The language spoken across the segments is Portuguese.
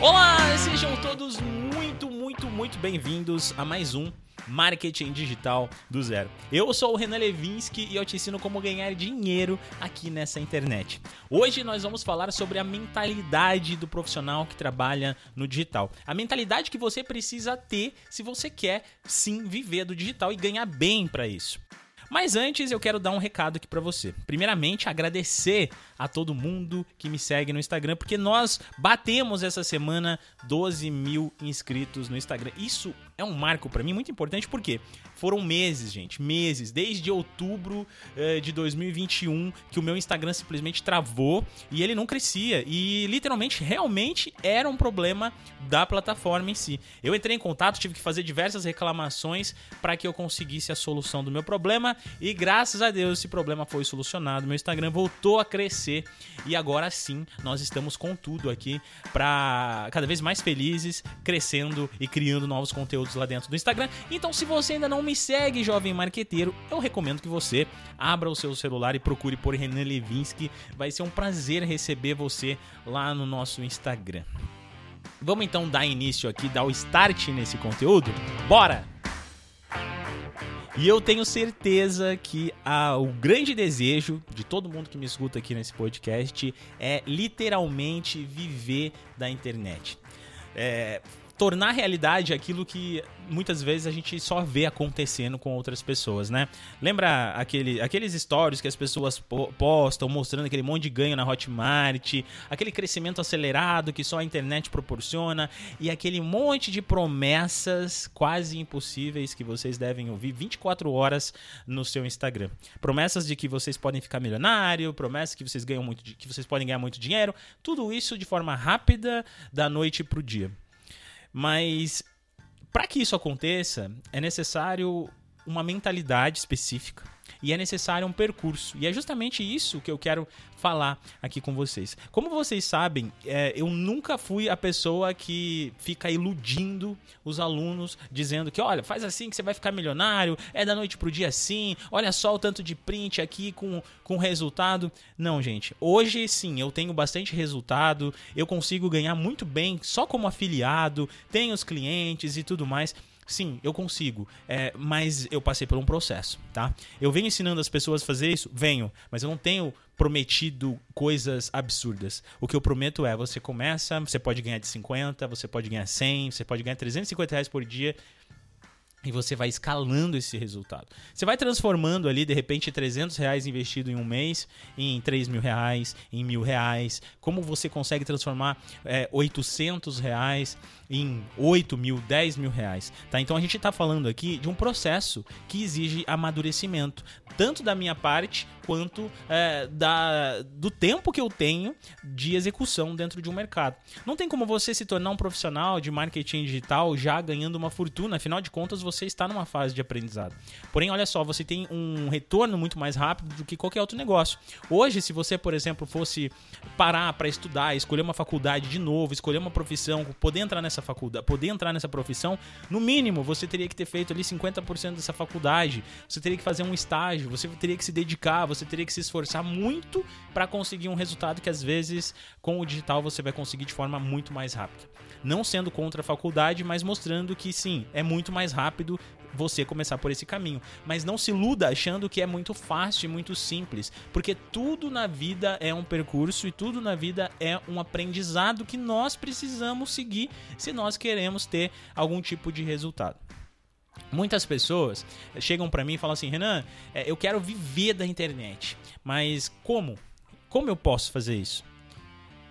Olá, sejam todos muito, muito, muito bem-vindos a mais um Marketing Digital do Zero. Eu sou o Renan Levinsky e eu te ensino como ganhar dinheiro aqui nessa internet. Hoje nós vamos falar sobre a mentalidade do profissional que trabalha no digital. A mentalidade que você precisa ter se você quer sim viver do digital e ganhar bem para isso. Mas antes eu quero dar um recado aqui para você. Primeiramente, agradecer a todo mundo que me segue no Instagram, porque nós batemos essa semana 12 mil inscritos no Instagram. Isso é um marco para mim muito importante porque foram meses, gente, meses, desde outubro eh, de 2021 que o meu Instagram simplesmente travou e ele não crescia e literalmente realmente era um problema da plataforma em si. Eu entrei em contato, tive que fazer diversas reclamações para que eu conseguisse a solução do meu problema e graças a Deus esse problema foi solucionado. Meu Instagram voltou a crescer e agora sim nós estamos com tudo aqui para cada vez mais felizes, crescendo e criando novos conteúdos lá dentro do Instagram. Então, se você ainda não me segue, jovem marqueteiro, eu recomendo que você abra o seu celular e procure por Renan Levinsky. Vai ser um prazer receber você lá no nosso Instagram. Vamos então dar início aqui, dar o start nesse conteúdo? Bora! E eu tenho certeza que a, o grande desejo de todo mundo que me escuta aqui nesse podcast é literalmente viver da internet. É, tornar realidade aquilo que muitas vezes a gente só vê acontecendo com outras pessoas, né? Lembra aquele, aqueles stories que as pessoas postam mostrando aquele monte de ganho na Hotmart, aquele crescimento acelerado que só a internet proporciona e aquele monte de promessas quase impossíveis que vocês devem ouvir 24 horas no seu Instagram. Promessas de que vocês podem ficar milionário, promessas que vocês ganham muito, que vocês podem ganhar muito dinheiro, tudo isso de forma rápida da noite pro dia. Mas para que isso aconteça, é necessário uma mentalidade específica e é necessário um percurso. E é justamente isso que eu quero falar aqui com vocês. Como vocês sabem, é, eu nunca fui a pessoa que fica iludindo os alunos, dizendo que, olha, faz assim que você vai ficar milionário, é da noite pro dia assim, olha só o tanto de print aqui com, com resultado. Não, gente. Hoje, sim, eu tenho bastante resultado, eu consigo ganhar muito bem só como afiliado, tenho os clientes e tudo mais. Sim, eu consigo, é, mas eu passei por um processo, tá? Eu venho ensinando as pessoas a fazer isso? Venho, mas eu não tenho prometido coisas absurdas. O que eu prometo é, você começa, você pode ganhar de 50, você pode ganhar 100, você pode ganhar 350 reais por dia, e você vai escalando esse resultado. Você vai transformando ali, de repente, 300 reais investido em um mês em 3 mil reais, em mil reais. Como você consegue transformar é, 800 reais em 8 mil, 10 mil reais. Tá? Então a gente está falando aqui de um processo que exige amadurecimento, tanto da minha parte quanto é, da, do tempo que eu tenho de execução dentro de um mercado. Não tem como você se tornar um profissional de marketing digital já ganhando uma fortuna, afinal de contas você está numa fase de aprendizado. Porém, olha só, você tem um retorno muito mais rápido do que qualquer outro negócio. Hoje, se você, por exemplo, fosse parar para estudar, escolher uma faculdade de novo, escolher uma profissão, poder entrar nessa faculdade, poder entrar nessa profissão, no mínimo você teria que ter feito ali 50% dessa faculdade, você teria que fazer um estágio, você teria que se dedicar, você você teria que se esforçar muito para conseguir um resultado que às vezes com o digital você vai conseguir de forma muito mais rápida. Não sendo contra a faculdade, mas mostrando que sim, é muito mais rápido você começar por esse caminho. Mas não se iluda achando que é muito fácil e muito simples, porque tudo na vida é um percurso e tudo na vida é um aprendizado que nós precisamos seguir se nós queremos ter algum tipo de resultado. Muitas pessoas chegam para mim e falam assim: Renan, é, eu quero viver da internet, mas como? Como eu posso fazer isso?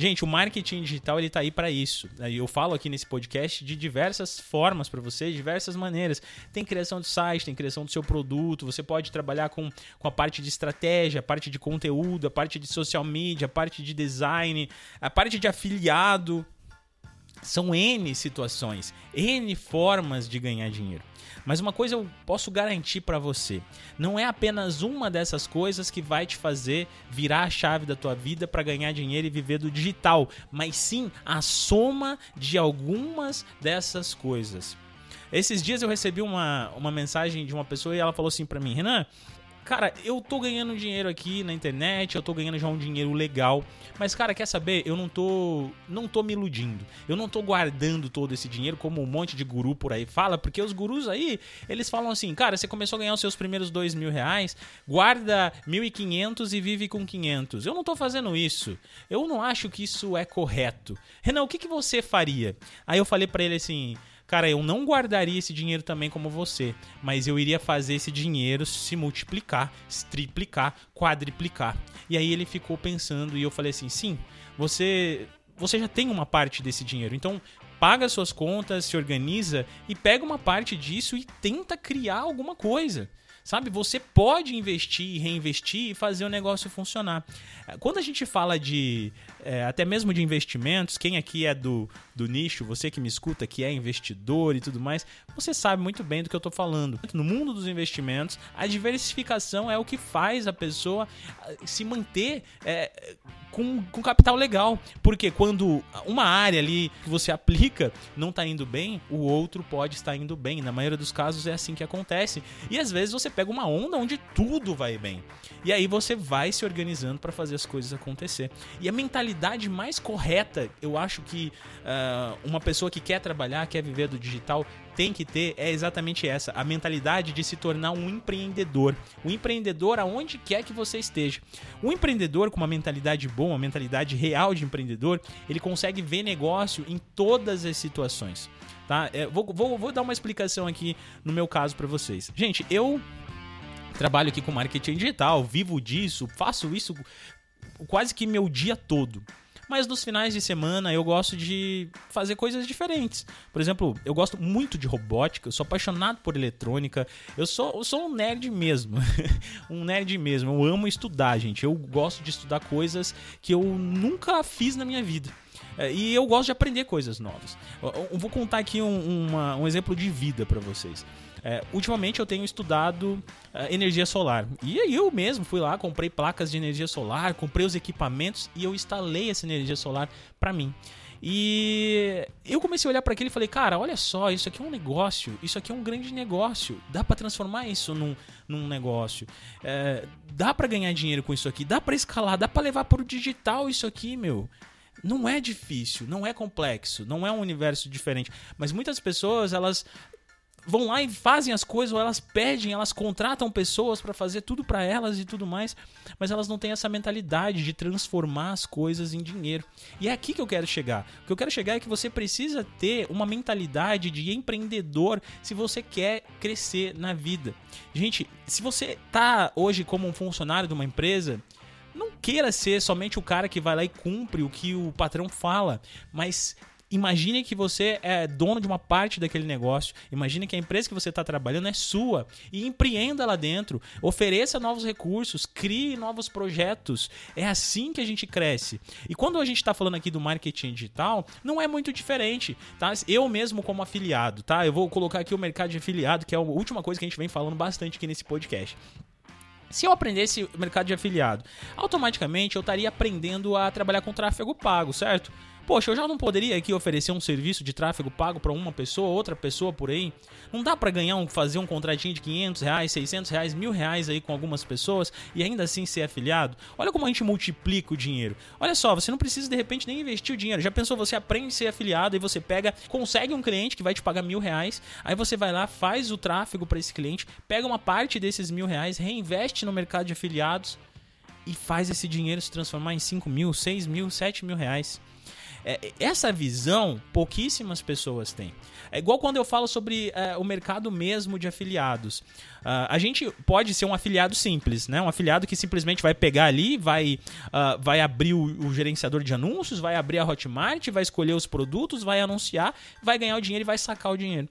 Gente, o marketing digital ele tá aí para isso. Eu falo aqui nesse podcast de diversas formas para você, diversas maneiras. Tem criação de site, tem criação do seu produto, você pode trabalhar com, com a parte de estratégia, a parte de conteúdo, a parte de social media, a parte de design, a parte de afiliado. São N situações, N formas de ganhar dinheiro. Mas uma coisa eu posso garantir para você: não é apenas uma dessas coisas que vai te fazer virar a chave da tua vida para ganhar dinheiro e viver do digital, mas sim a soma de algumas dessas coisas. Esses dias eu recebi uma, uma mensagem de uma pessoa e ela falou assim para mim: Renan, cara, eu tô ganhando dinheiro aqui na internet, eu tô ganhando já um dinheiro legal, mas cara, quer saber? Eu não tô não tô me iludindo. Eu não tô guardando todo esse dinheiro como um monte de guru por aí fala, porque os gurus aí, eles falam assim, cara, você começou a ganhar os seus primeiros dois mil reais, guarda 1.500 e vive com 500. Eu não tô fazendo isso. Eu não acho que isso é correto. Renan, o que, que você faria? Aí eu falei para ele assim, cara, eu não guardaria esse dinheiro também como você, mas eu iria fazer esse dinheiro se multiplicar, se triplicar, quadriplicar. E aí ele ficou pensando e eu falei assim: sim, você. Você já tem uma parte desse dinheiro, então paga suas contas, se organiza e pega uma parte disso e tenta criar alguma coisa. Sabe, você pode investir, reinvestir e fazer o negócio funcionar. Quando a gente fala de é, até mesmo de investimentos, quem aqui é do, do nicho, você que me escuta, que é investidor e tudo mais, você sabe muito bem do que eu estou falando. No mundo dos investimentos, a diversificação é o que faz a pessoa ah, se manter é, com, com capital legal. Porque quando uma área ali que você aplica não está indo bem, o outro pode estar indo bem. Na maioria dos casos é assim que acontece. E às vezes você pega uma onda onde tudo vai bem. E aí você vai se organizando para fazer as coisas acontecer. E a mentalidade mais correta, eu acho que uh, uma pessoa que quer trabalhar, quer viver do digital, tem que ter é exatamente essa, a mentalidade de se tornar um empreendedor. O empreendedor aonde quer que você esteja. Um empreendedor com uma mentalidade boa, uma mentalidade real de empreendedor, ele consegue ver negócio em todas as situações. Tá? É, vou, vou, vou dar uma explicação aqui no meu caso para vocês. Gente, eu trabalho aqui com marketing digital, vivo disso, faço isso quase que meu dia todo. Mas nos finais de semana eu gosto de fazer coisas diferentes. Por exemplo, eu gosto muito de robótica, eu sou apaixonado por eletrônica. Eu sou, eu sou um nerd mesmo. um nerd mesmo. Eu amo estudar, gente. Eu gosto de estudar coisas que eu nunca fiz na minha vida. É, e eu gosto de aprender coisas novas. Eu vou contar aqui um, uma, um exemplo de vida para vocês. É, ultimamente eu tenho estudado uh, energia solar. E eu mesmo fui lá, comprei placas de energia solar, comprei os equipamentos e eu instalei essa energia solar para mim. E eu comecei a olhar para aquilo e falei, cara, olha só, isso aqui é um negócio, isso aqui é um grande negócio. Dá para transformar isso num, num negócio. É, dá para ganhar dinheiro com isso aqui, dá para escalar, dá para levar para o digital isso aqui, meu. Não é difícil, não é complexo, não é um universo diferente. Mas muitas pessoas, elas vão lá e fazem as coisas, ou elas pedem, elas contratam pessoas para fazer tudo para elas e tudo mais, mas elas não têm essa mentalidade de transformar as coisas em dinheiro. E é aqui que eu quero chegar. O que eu quero chegar é que você precisa ter uma mentalidade de empreendedor se você quer crescer na vida. Gente, se você tá hoje como um funcionário de uma empresa, não queira ser somente o cara que vai lá e cumpre o que o patrão fala, mas Imagine que você é dono de uma parte daquele negócio. Imagine que a empresa que você está trabalhando é sua e empreenda lá dentro. Ofereça novos recursos, crie novos projetos. É assim que a gente cresce. E quando a gente está falando aqui do marketing digital, não é muito diferente, tá? Eu mesmo como afiliado, tá? Eu vou colocar aqui o mercado de afiliado, que é a última coisa que a gente vem falando bastante aqui nesse podcast. Se eu aprendesse mercado de afiliado, automaticamente eu estaria aprendendo a trabalhar com tráfego pago, certo? Poxa, eu já não poderia aqui oferecer um serviço de tráfego pago para uma pessoa, outra pessoa por aí? Não dá para ganhar um, fazer um contratinho de 500 reais, 600 reais, mil reais aí com algumas pessoas e ainda assim ser afiliado? Olha como a gente multiplica o dinheiro. Olha só, você não precisa de repente nem investir o dinheiro. Já pensou, você aprende a ser afiliado e você pega, consegue um cliente que vai te pagar mil reais, aí você vai lá, faz o tráfego para esse cliente, pega uma parte desses mil reais, reinveste no mercado de afiliados e faz esse dinheiro se transformar em 5 mil, 6 mil, 7 mil reais. É, essa visão pouquíssimas pessoas têm. É igual quando eu falo sobre é, o mercado mesmo de afiliados. Uh, a gente pode ser um afiliado simples, né? Um afiliado que simplesmente vai pegar ali, vai, uh, vai abrir o, o, gerenciador de anúncios, vai abrir a Hotmart, vai escolher os produtos, vai anunciar, vai ganhar o dinheiro e vai sacar o dinheiro.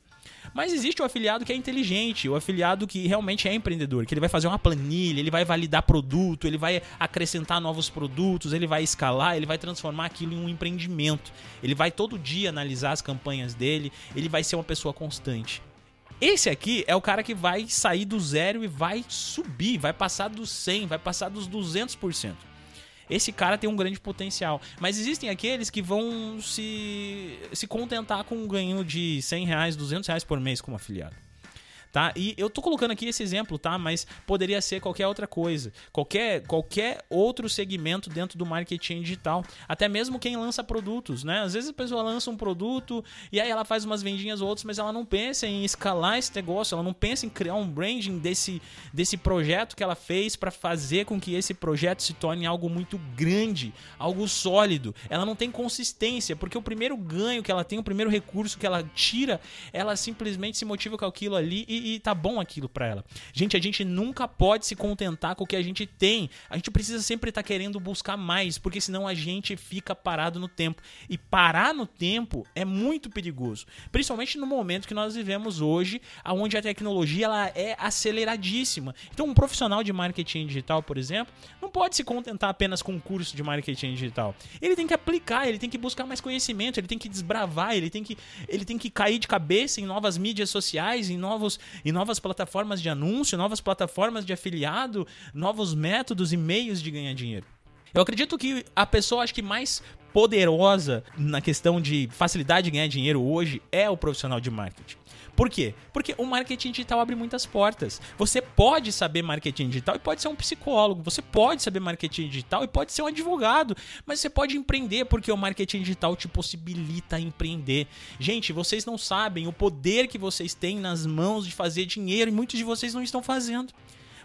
Mas existe o afiliado que é inteligente, o afiliado que realmente é empreendedor, que ele vai fazer uma planilha, ele vai validar produto, ele vai acrescentar novos produtos, ele vai escalar, ele vai transformar aquilo em um empreendimento. Ele vai todo dia analisar as campanhas dele, ele vai ser uma pessoa constante. Esse aqui é o cara que vai sair do zero e vai subir, vai passar dos 100, vai passar dos 200%. Esse cara tem um grande potencial. Mas existem aqueles que vão se, se contentar com um ganho de 100 reais, 200 reais por mês como afiliado. Tá? E eu tô colocando aqui esse exemplo, tá? Mas poderia ser qualquer outra coisa, qualquer, qualquer outro segmento dentro do marketing digital. Até mesmo quem lança produtos, né? Às vezes a pessoa lança um produto e aí ela faz umas vendinhas ou outras, mas ela não pensa em escalar esse negócio, ela não pensa em criar um branding desse, desse projeto que ela fez para fazer com que esse projeto se torne algo muito grande, algo sólido. Ela não tem consistência, porque o primeiro ganho que ela tem, o primeiro recurso que ela tira, ela simplesmente se motiva com aquilo ali e, e tá bom aquilo para ela. Gente, a gente nunca pode se contentar com o que a gente tem. A gente precisa sempre estar tá querendo buscar mais, porque senão a gente fica parado no tempo. E parar no tempo é muito perigoso, principalmente no momento que nós vivemos hoje, onde a tecnologia ela é aceleradíssima. Então, um profissional de marketing digital, por exemplo, não pode se contentar apenas com um curso de marketing digital. Ele tem que aplicar, ele tem que buscar mais conhecimento, ele tem que desbravar, ele tem que, ele tem que cair de cabeça em novas mídias sociais, em, novos, em novas plataformas de anúncio, novas plataformas de afiliado, novos métodos e meios de ganhar dinheiro. Eu acredito que a pessoa acho que mais poderosa na questão de facilidade de ganhar dinheiro hoje é o profissional de marketing. Por quê? Porque o marketing digital abre muitas portas. Você pode saber marketing digital e pode ser um psicólogo, você pode saber marketing digital e pode ser um advogado, mas você pode empreender porque o marketing digital te possibilita empreender. Gente, vocês não sabem o poder que vocês têm nas mãos de fazer dinheiro e muitos de vocês não estão fazendo.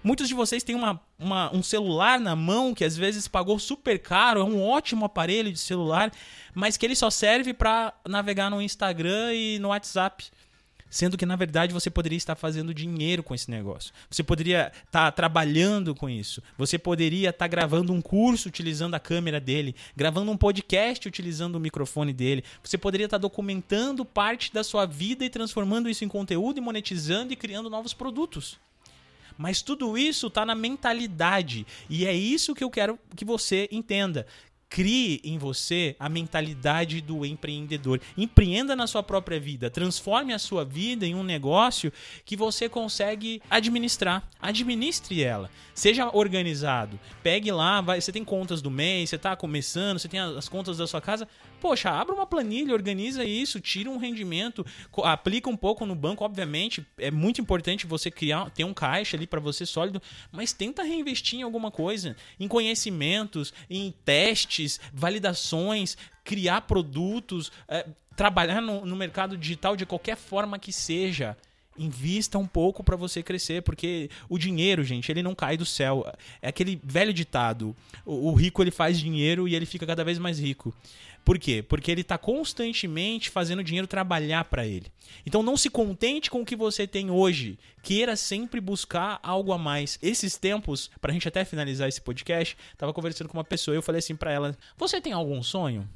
Muitos de vocês têm uma, uma, um celular na mão que às vezes pagou super caro, é um ótimo aparelho de celular, mas que ele só serve para navegar no Instagram e no WhatsApp sendo que na verdade você poderia estar fazendo dinheiro com esse negócio. Você poderia estar trabalhando com isso. Você poderia estar gravando um curso utilizando a câmera dele, gravando um podcast utilizando o microfone dele. Você poderia estar documentando parte da sua vida e transformando isso em conteúdo e monetizando e criando novos produtos. Mas tudo isso está na mentalidade. E é isso que eu quero que você entenda crie em você a mentalidade do empreendedor. Empreenda na sua própria vida, transforme a sua vida em um negócio que você consegue administrar. Administre ela. Seja organizado. Pegue lá, vai, você tem contas do mês, você está começando, você tem as contas da sua casa. Poxa, abra uma planilha, organiza isso, tira um rendimento, aplica um pouco no banco, obviamente. É muito importante você criar, ter um caixa ali para você sólido, mas tenta reinvestir em alguma coisa, em conhecimentos, em testes, validações, criar produtos, é, trabalhar no, no mercado digital de qualquer forma que seja invista um pouco para você crescer, porque o dinheiro, gente, ele não cai do céu. É aquele velho ditado: o, o rico ele faz dinheiro e ele fica cada vez mais rico. Por quê? Porque ele está constantemente fazendo dinheiro trabalhar para ele. Então não se contente com o que você tem hoje. Queira sempre buscar algo a mais. Esses tempos, para a gente até finalizar esse podcast, estava conversando com uma pessoa e eu falei assim para ela: Você tem algum sonho?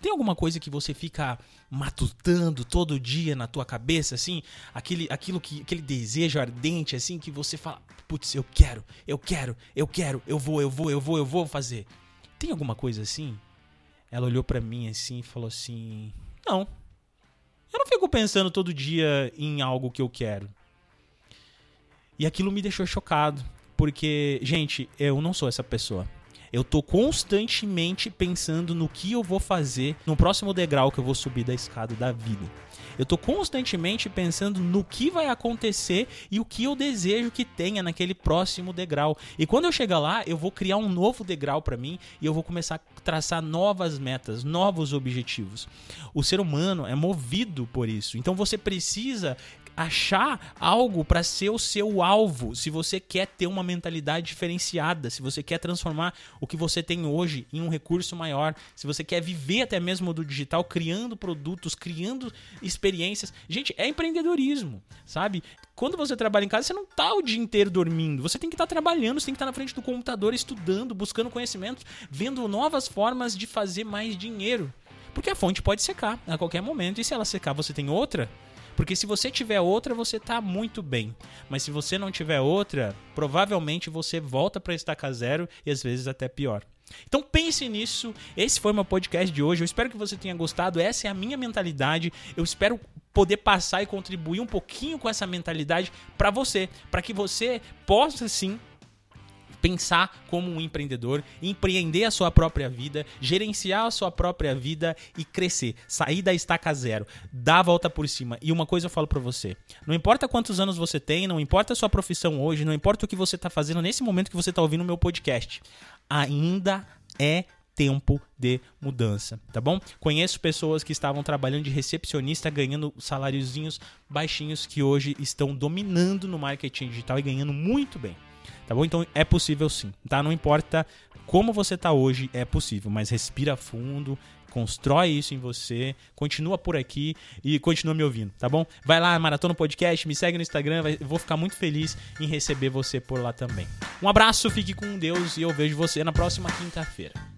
Tem alguma coisa que você fica matutando todo dia na tua cabeça, assim? Aquele, aquilo que, aquele desejo ardente, assim, que você fala, putz, eu quero, eu quero, eu quero, eu vou, eu vou, eu vou, eu vou fazer. Tem alguma coisa assim? Ela olhou para mim assim e falou assim: Não. Eu não fico pensando todo dia em algo que eu quero. E aquilo me deixou chocado. Porque, gente, eu não sou essa pessoa. Eu tô constantemente pensando no que eu vou fazer no próximo degrau que eu vou subir da escada da vida. Eu tô constantemente pensando no que vai acontecer e o que eu desejo que tenha naquele próximo degrau. E quando eu chegar lá, eu vou criar um novo degrau para mim e eu vou começar a traçar novas metas, novos objetivos. O ser humano é movido por isso. Então você precisa achar algo para ser o seu alvo, se você quer ter uma mentalidade diferenciada, se você quer transformar o que você tem hoje em um recurso maior, se você quer viver até mesmo do digital, criando produtos, criando experiências. Gente, é empreendedorismo, sabe? Quando você trabalha em casa, você não tá o dia inteiro dormindo. Você tem que estar tá trabalhando, você tem que estar tá na frente do computador estudando, buscando conhecimentos, vendo novas formas de fazer mais dinheiro. Porque a fonte pode secar a qualquer momento, e se ela secar, você tem outra, porque se você tiver outra, você tá muito bem. Mas se você não tiver outra, provavelmente você volta para estaca zero e às vezes até pior. Então pense nisso. Esse foi meu podcast de hoje. Eu espero que você tenha gostado. Essa é a minha mentalidade. Eu espero poder passar e contribuir um pouquinho com essa mentalidade para você, para que você possa sim pensar como um empreendedor, empreender a sua própria vida, gerenciar a sua própria vida e crescer, sair da estaca zero, dar a volta por cima. E uma coisa eu falo para você, não importa quantos anos você tem, não importa a sua profissão hoje, não importa o que você tá fazendo nesse momento que você tá ouvindo o meu podcast, ainda é tempo de mudança, tá bom? Conheço pessoas que estavam trabalhando de recepcionista, ganhando saláriozinhos baixinhos que hoje estão dominando no marketing digital e ganhando muito bem. Tá bom? Então é possível sim, tá? Não importa como você tá hoje, é possível, mas respira fundo, constrói isso em você, continua por aqui e continua me ouvindo, tá bom? Vai lá, Maratona Podcast, me segue no Instagram, vai, vou ficar muito feliz em receber você por lá também. Um abraço, fique com Deus e eu vejo você na próxima quinta-feira.